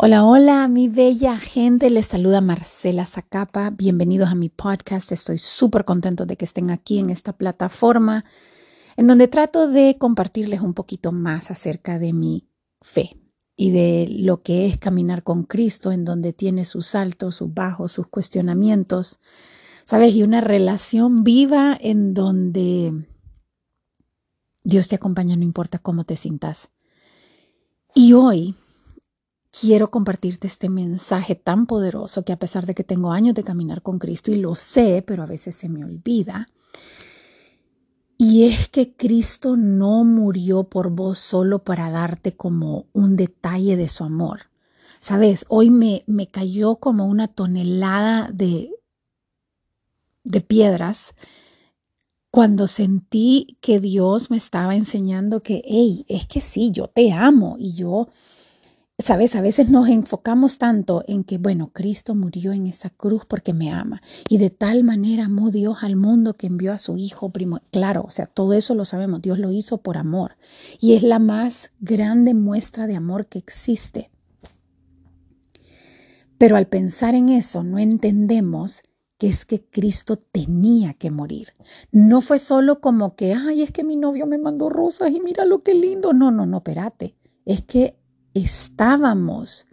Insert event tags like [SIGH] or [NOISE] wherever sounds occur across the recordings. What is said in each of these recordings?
Hola, hola, mi bella gente. Les saluda Marcela Zacapa. Bienvenidos a mi podcast. Estoy súper contento de que estén aquí en esta plataforma en donde trato de compartirles un poquito más acerca de mi fe y de lo que es caminar con Cristo, en donde tiene sus altos, sus bajos, sus cuestionamientos, ¿sabes? Y una relación viva en donde Dios te acompaña, no importa cómo te sientas. Y hoy quiero compartirte este mensaje tan poderoso que a pesar de que tengo años de caminar con Cristo y lo sé, pero a veces se me olvida, y es que Cristo no murió por vos solo para darte como un detalle de su amor. Sabes, hoy me, me cayó como una tonelada de, de piedras cuando sentí que Dios me estaba enseñando que, hey, es que sí, yo te amo y yo Sabes, a veces nos enfocamos tanto en que, bueno, Cristo murió en esa cruz porque me ama. Y de tal manera amó Dios al mundo que envió a su Hijo primo. Claro, o sea, todo eso lo sabemos. Dios lo hizo por amor. Y es la más grande muestra de amor que existe. Pero al pensar en eso, no entendemos que es que Cristo tenía que morir. No fue solo como que, ay, es que mi novio me mandó rosas y mira lo que lindo. No, no, no, espérate. Es que estábamos,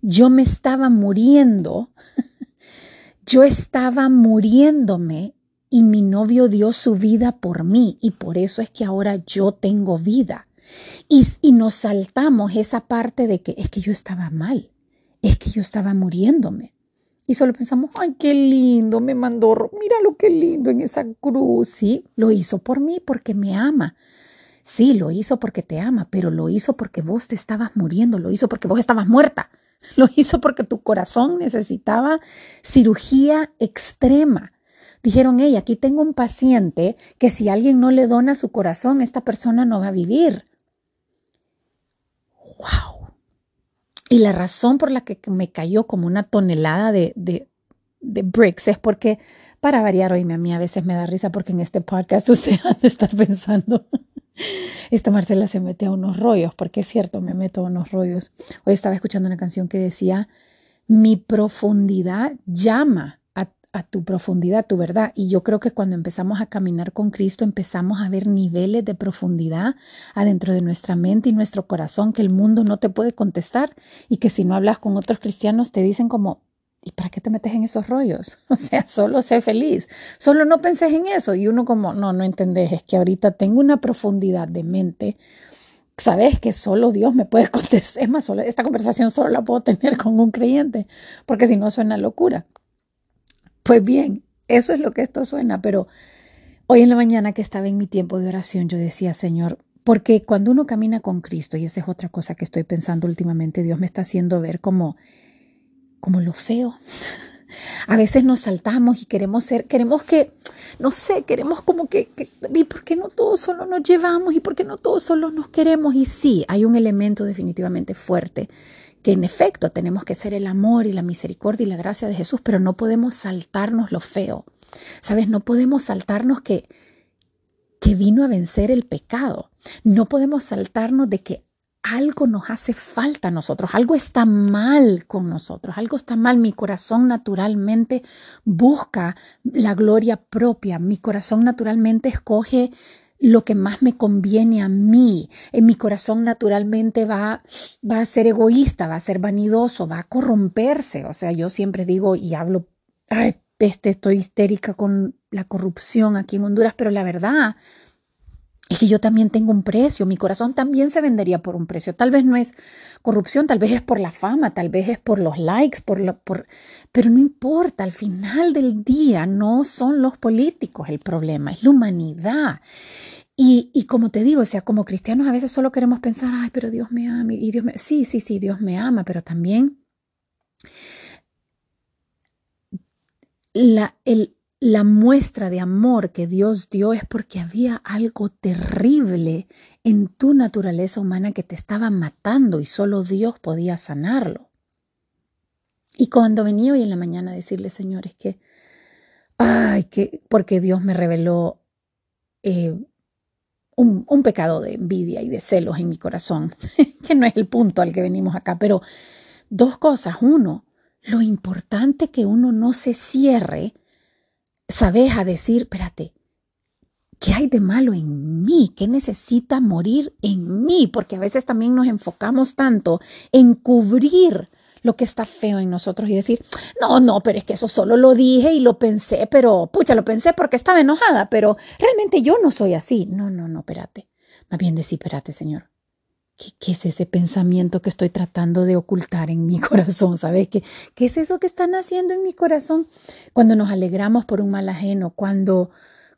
yo me estaba muriendo, [LAUGHS] yo estaba muriéndome y mi novio dio su vida por mí y por eso es que ahora yo tengo vida. Y, y, nos saltamos esa parte de que es que yo estaba mal, es que yo estaba muriéndome. Y solo pensamos, ay, qué lindo, me mandó, mira lo que lindo en esa cruz. Sí, lo hizo por mí porque me ama. Sí, lo hizo porque te ama, pero lo hizo porque vos te estabas muriendo, lo hizo porque vos estabas muerta, [LAUGHS] lo hizo porque tu corazón necesitaba cirugía extrema. Dijeron, hey, aquí tengo un paciente que si alguien no le dona su corazón, esta persona no va a vivir. ¡Wow! Y la razón por la que me cayó como una tonelada de, de, bricks es porque, para variar, hoy a mí a veces me da risa porque en este podcast [LAUGHS] usted ha de estar pensando, esta Marcela se mete a unos rollos, porque es cierto, me meto a unos rollos. Hoy estaba escuchando una canción que decía, mi profundidad llama a, tu profundidad, tu verdad. Y yo creo que cuando empezamos a caminar con Cristo, empezamos a ver niveles de profundidad adentro de nuestra mente y nuestro corazón que el mundo no te puede contestar y que si no hablas con otros cristianos te dicen como, ¿Y para qué te metes en esos rollos? [LAUGHS] O sea, solo sé feliz. Solo no penses en eso. Y uno como, no, no entendés, es que ahorita tengo una profundidad de mente. Sabes que solo Dios me puede [LAUGHS] contestar. Es más, solo, esta conversación solo la puedo tener con un creyente, porque si no suena locura. Pues bien, eso es lo que esto suena. Pero hoy en la mañana que estaba en mi tiempo de oración, yo decía, Señor, porque cuando uno camina con Cristo, y esa es otra cosa que estoy pensando últimamente, Dios me está haciendo ver como como lo feo. A veces nos saltamos y queremos ser, queremos que, no sé, queremos como que, ¿y por qué no todos solo nos llevamos? ¿Y por qué no todos solo nos queremos? Y sí, hay un elemento definitivamente fuerte, que en efecto tenemos que ser el amor y la misericordia y la gracia de Jesús, pero no podemos saltarnos lo feo. ¿Sabes? No podemos saltarnos que, que vino a vencer el pecado. No podemos saltarnos de que algo nos hace falta a nosotros, algo está mal con nosotros, algo está mal. Mi corazón naturalmente busca la gloria propia, mi corazón naturalmente escoge lo que más me conviene a mí. En mi corazón naturalmente va, va a ser egoísta, va a ser vanidoso, va a corromperse. O sea, yo siempre digo y hablo, ay, peste, estoy histérica con la corrupción aquí en Honduras, pero la verdad es que yo también tengo un precio, mi corazón también se vendería por un precio. Tal vez no es corrupción, tal vez es por la fama, tal vez es por los likes, por lo, por, pero no importa, al final del día no son los políticos el problema, es la humanidad. Y, y, como te digo, o sea, como cristianos a veces solo queremos pensar, ay, pero Dios me ama, y Dios me... Sí, sí, sí, Dios me ama, pero también la, el, la muestra de amor que Dios dio es porque había algo terrible en tu naturaleza humana que te estaba matando y solo Dios podía sanarlo. Y cuando venía hoy en la mañana a decirle, Señor, es que, ay, que, porque Dios me reveló eh, un, un pecado de envidia y de celos en mi corazón, [LAUGHS] que no es el punto al que venimos acá, pero dos cosas. Uno, lo importante que uno no se cierre, sabes, a decir, espérate, ¿qué hay de malo en mí? ¿Qué necesita morir en mí? Porque a veces también nos enfocamos tanto en cubrir lo que está feo en nosotros y decir, no, no, pero es que eso solo lo dije y lo pensé, pero pucha, lo pensé porque estaba enojada, pero realmente yo no soy así. No, no, no, espérate. Más bien decir, espérate, Señor. ¿Qué, es ese pensamiento que estoy tratando de ocultar en mi [LAUGHS] corazón? ¿Sabes qué? ¿Qué es eso que están haciendo en mi corazón? Cuando nos alegramos por un mal ajeno, cuando,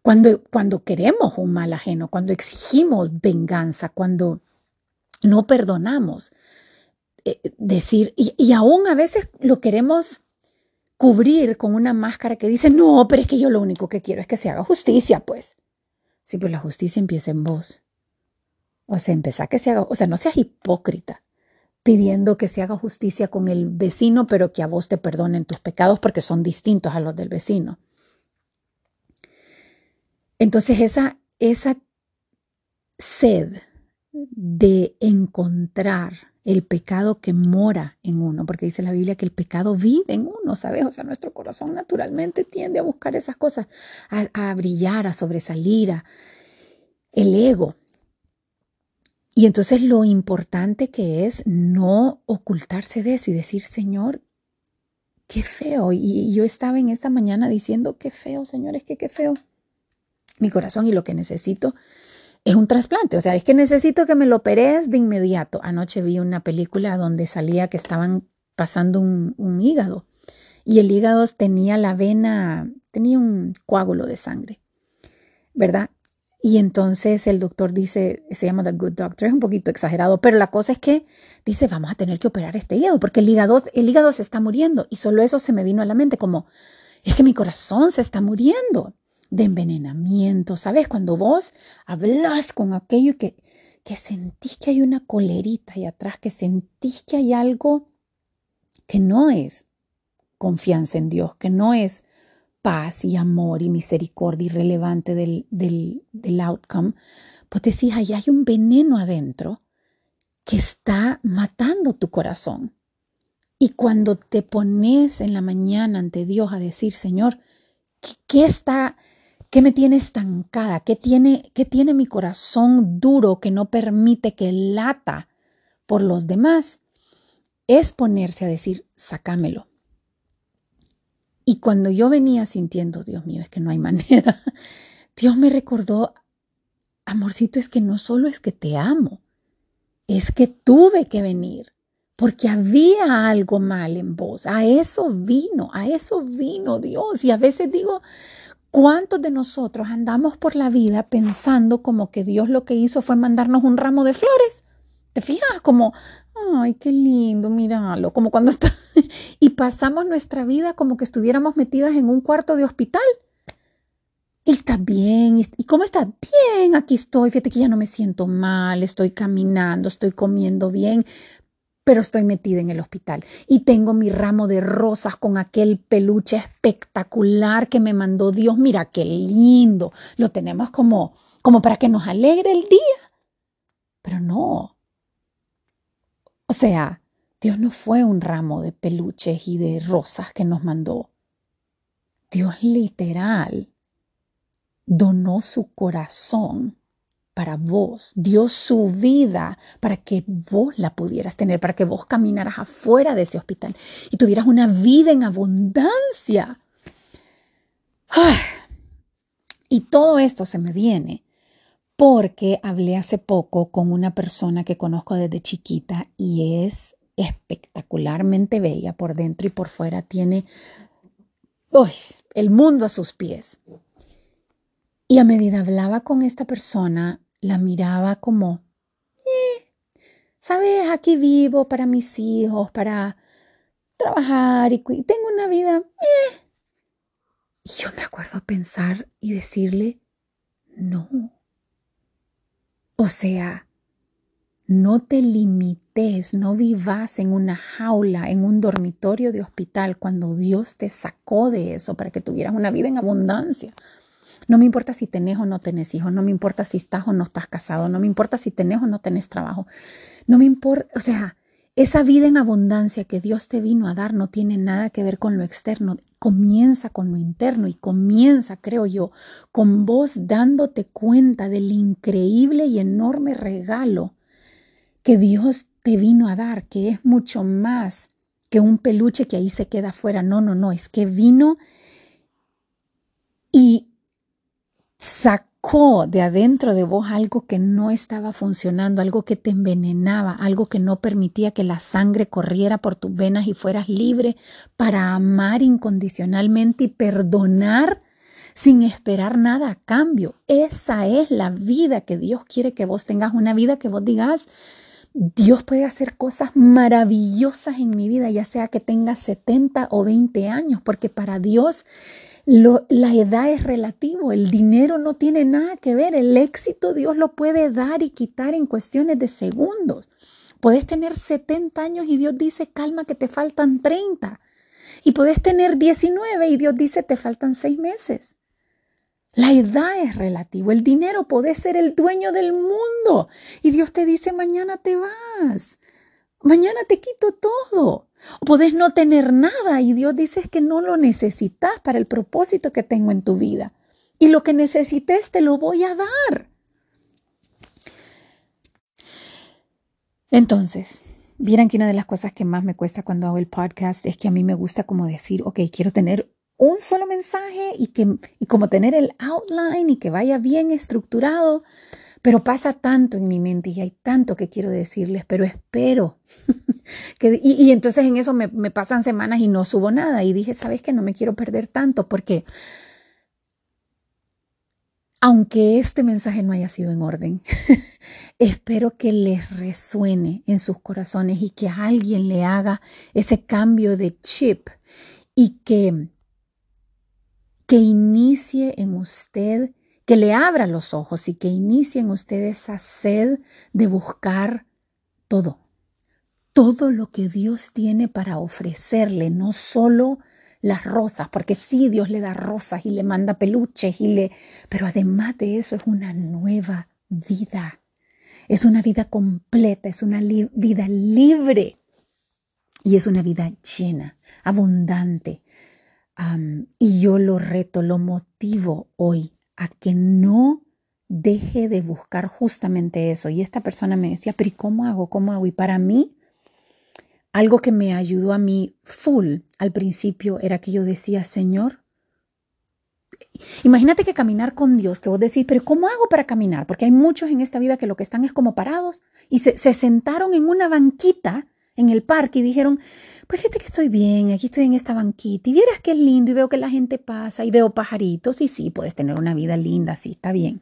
cuando, cuando queremos un mal ajeno, cuando exigimos venganza, cuando no perdonamos. Eh, decir, y, y aún a veces lo queremos cubrir con una máscara que dice, no, pero es que yo lo único que quiero es que se haga justicia, pues. Sí, pues la justicia empieza en vos. O sea, empezá que se haga, o sea, no seas hipócrita pidiendo que se haga justicia con el vecino, pero que a vos te perdonen tus pecados porque son distintos a los del vecino. Entonces esa, esa sed de encontrar el pecado que mora en uno, porque dice la Biblia que el pecado vive en uno, ¿sabes? O sea, nuestro corazón naturalmente tiende a buscar esas cosas, a, a brillar, a sobresalir, a el ego. Y entonces lo importante que es no ocultarse de eso y decir, Señor, qué feo. Y yo estaba en esta mañana diciendo, qué feo, Señor, es que qué feo. Mi corazón y lo que necesito es un trasplante. O sea, es que necesito que me lo operes de inmediato. Anoche vi una película donde salía que estaban pasando un, un hígado y el hígado tenía la vena, tenía un coágulo de sangre, ¿verdad? Y entonces el doctor dice, se llama The Good Doctor, es un poquito exagerado, pero la cosa es que dice, vamos a tener que operar este hígado, porque el hígado, el se está muriendo. Y solo eso se me vino a la mente, como, es que mi corazón se está muriendo de envenenamiento, ¿sabes? Cuando vos hablas con aquello que, que sentís que hay una colerita ahí atrás, que sentís que hay algo que no es confianza en Dios, que no es paz y amor y misericordia irrelevante del, del, del outcome, pues decís, ahí hay un veneno adentro que está matando tu corazón. Y cuando te pones en la mañana ante Dios a decir, Señor, ¿qué, está, qué me tiene estancada? ¿Qué tiene, ¿Qué tiene mi corazón duro que no permite que lata por los demás? Es ponerse a decir, sácamelo. Y cuando yo venía sintiendo, Dios mío, es que no hay manera, [LAUGHS] Dios me recordó, amorcito, es que no solo es que te amo, es que tuve que venir, porque había algo mal en vos. A eso vino, a eso vino Dios. Y a veces digo, ¿cuántos de nosotros andamos por la vida pensando como que Dios lo que hizo fue mandarnos un ramo de flores? ¿Te fijas? Como, ay, qué lindo, míralo, como cuando [LAUGHS] está... [LAUGHS] y pasamos nuestra vida como que estuviéramos metidas en un cuarto de hospital. Y está bien, ¿y cómo está? Bien, aquí estoy, fíjate que ya no me siento mal, estoy caminando, estoy comiendo bien, pero estoy metida en el hospital. Y tengo mi ramo de rosas con aquel peluche espectacular que me mandó Dios. Mira qué lindo. Lo tenemos como, como para que nos alegre el día. Pero no, o sea, Dios no fue un ramo de peluches y de rosas que nos mandó. Dios literal donó su corazón para vos, dio su vida para que vos la pudieras tener, para que vos caminaras afuera de ese hospital y tuvieras una vida en abundancia. [SIGHS] Y todo esto se me viene porque hablé hace poco con una persona que conozco desde chiquita y es espectacularmente bella por dentro y por fuera. Tiene el mundo a sus pies. Y a medida hablaba con esta persona, la miraba como, eh, sabes, aquí vivo para mis hijos, para trabajar y tengo una vida. Eh". Y yo me acuerdo pensar y decirle, no, o sea, no te limites, no vivas en una jaula, en un dormitorio de hospital cuando Dios te sacó de eso para que tuvieras una vida en abundancia. No me importa si tenés o no tenés hijos, no me importa si estás o no estás casado, no me importa si tenés o no tenés trabajo. No me importa, o sea, Esa vida en abundancia que Dios te vino a dar no tiene nada que ver con lo externo, comienza con lo interno y comienza, creo yo, con vos dándote cuenta del increíble y enorme regalo que Dios te vino a dar, que es mucho más que un peluche que ahí se queda afuera. No, no, no, es que vino y sacó de adentro de vos algo que no estaba funcionando, algo que te envenenaba, algo que no permitía que la sangre corriera por tus venas y fueras libre para amar incondicionalmente y perdonar sin esperar nada a cambio. Esa es la vida que Dios quiere que vos tengas, una vida que vos digas, Dios puede hacer cosas maravillosas en mi vida, ya sea que tengas 70 o 20 años, porque para Dios la edad es relativo, el dinero no tiene nada que ver, el éxito Dios lo puede dar y quitar en cuestiones de segundos. Puedes tener 70 años y Dios dice, calma que te faltan 30. Y puedes tener 19 y Dios dice, te faltan 6 meses. La edad es relativo, el dinero puede ser el dueño del mundo y Dios te dice, mañana te vas, mañana te quito todo. O podés no tener nada y Dios dice que no lo necesitas para el propósito que tengo en tu vida. Y lo que necesites te lo voy a dar. Entonces, vieran que una de las cosas que más me cuesta cuando hago el podcast es que a mí me gusta como decir, ok, quiero tener un solo mensaje y, que, y como tener el outline y que vaya bien estructurado. Pero pasa tanto en mi mente y hay tanto que quiero decirles, pero espero. [LAUGHS] que, y, entonces en eso me, me, pasan semanas y no subo nada. Y dije, ¿sabes qué? No me quiero perder tanto porque aunque este mensaje no haya sido en orden, [LAUGHS] espero que les resuene en sus corazones y que alguien le haga ese cambio de chip y que, que inicie en usted que le abra los ojos y que inicien ustedes esa sed de buscar todo, todo lo que Dios tiene para ofrecerle, no solo las rosas, porque sí Dios le da rosas y le manda peluches y le, pero además de eso es una nueva vida. Es una vida completa, es una vida libre y es una vida llena, abundante. Y yo lo reto, lo motivo hoy a que no deje de buscar justamente eso. Y esta persona me decía, pero ¿y cómo hago? ¿Cómo hago? Y para mí, algo que me ayudó a mí full al principio era que yo decía, Señor, imagínate que caminar con Dios, que vos decís, pero ¿cómo hago para caminar? Porque hay muchos en esta vida que lo que están es como parados y se, se sentaron en una banquita en el parque y dijeron, pues fíjate que estoy bien, aquí estoy en esta banquita y vieras que es lindo y veo que la gente pasa y veo pajaritos y sí, puedes tener una vida linda, sí, está bien.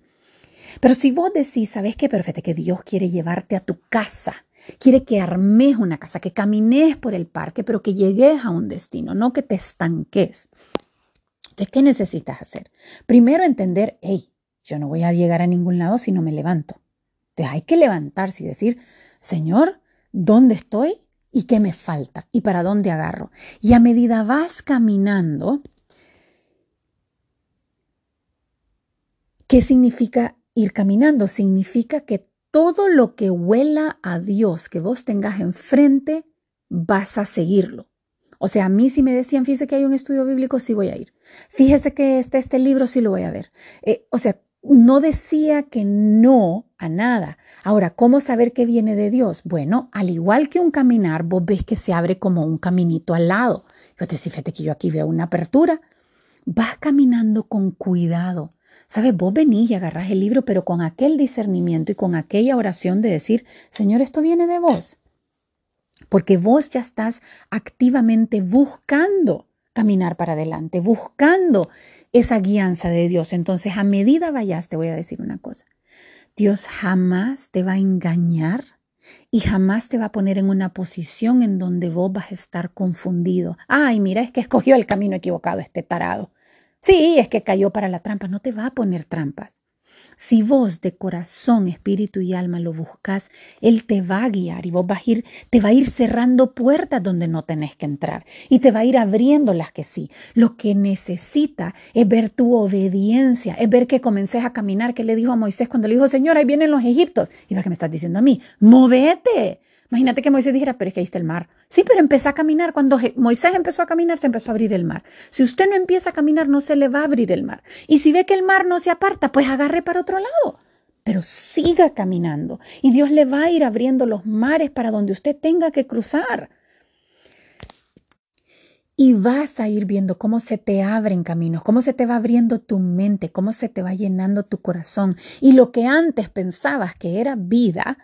Pero si vos decís, ¿sabes qué? Pero que Dios quiere llevarte a tu casa, quiere que armes una casa, que camines por el parque, pero que llegues a un destino, no que te estanques. Entonces, ¿qué necesitas hacer? Primero entender, hey, yo no voy a llegar a ningún lado si no me levanto. Entonces hay que levantarse y decir, Señor, ¿dónde estoy? y qué me falta y para dónde agarro. Y a medida vas caminando, ¿qué significa ir caminando? Significa que todo lo que huela a Dios que vos tengas enfrente, vas a seguirlo. O sea, a mí si me decían, fíjese que hay un estudio bíblico, sí voy a ir. Fíjese que está este libro, sí lo voy a ver. Eh, o sea, no decía que no a nada. Ahora, ¿cómo saber que viene de Dios? Bueno, al igual que un caminar, vos ves que se abre como un caminito al lado. Yo te decía, fíjate que yo aquí veo una apertura. Vas caminando con cuidado. ¿Sabes? Vos venís y agarrás el libro, pero con aquel discernimiento y con aquella oración de decir, Señor, esto viene de vos. Porque vos ya estás activamente buscando caminar para adelante, buscando esa guianza de Dios. Entonces, a medida vayas, te voy a decir una cosa. Dios jamás te va a engañar y jamás te va a poner en una posición en donde vos vas a estar confundido. Ay, mira, es que escogió el camino equivocado este tarado. Sí, es que cayó para la trampa. No te va a poner trampas. Si vos de corazón, espíritu y alma lo buscas, Él te va a guiar y vos vas a ir, te va a ir cerrando puertas donde no tenés que entrar y te va a ir abriendo las que sí. Lo que necesita es ver tu obediencia, es ver que comences a caminar, que le dijo a Moisés cuando le dijo, Señor, ahí vienen los egiptos. Y ver que me estás diciendo a mí, movete, Imagínate que Moisés dijera, pero es que está el mar. Sí, pero empezó a caminar. Cuando Moisés empezó a caminar, se empezó a abrir el mar. Si usted no empieza a caminar, no se le va a abrir el mar. Y si ve que el mar no se aparta, pues agarre para otro lado. Pero siga caminando. Y Dios le va a ir abriendo los mares para donde usted tenga que cruzar. Y vas a ir viendo cómo se te abren caminos, cómo se te va abriendo tu mente, cómo se te va llenando tu corazón. Y lo que antes pensabas que era vida,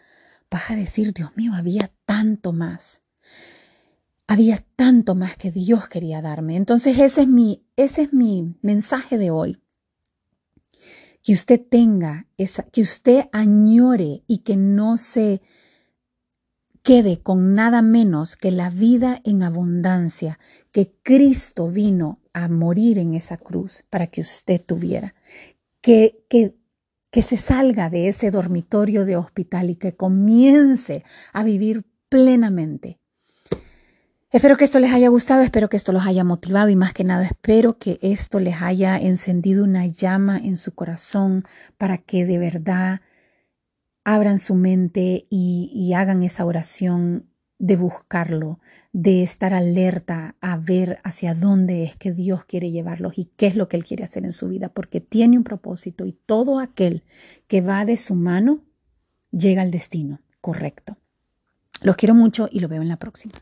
vas a decir, Dios mío, había tanto más. Había tanto más que Dios quería darme. Entonces ese es mi, ese es mi mensaje de hoy. Que usted tenga esa, que usted añore y que no se quede con nada menos que la vida en abundancia que Cristo vino a morir en esa cruz para que usted tuviera. Que, que que se salga de ese dormitorio de hospital y que comience a vivir plenamente. Espero que esto les haya gustado, espero que esto los haya motivado y más que nada espero que esto les haya encendido una llama en su corazón para que de verdad abran su mente y, y hagan esa oración de buscarlo, de estar alerta a ver hacia dónde es que Dios quiere llevarlos y qué es lo que Él quiere hacer en su vida, porque tiene un propósito y todo aquel que va de su mano llega al destino correcto. Los quiero mucho y lo veo en la próxima.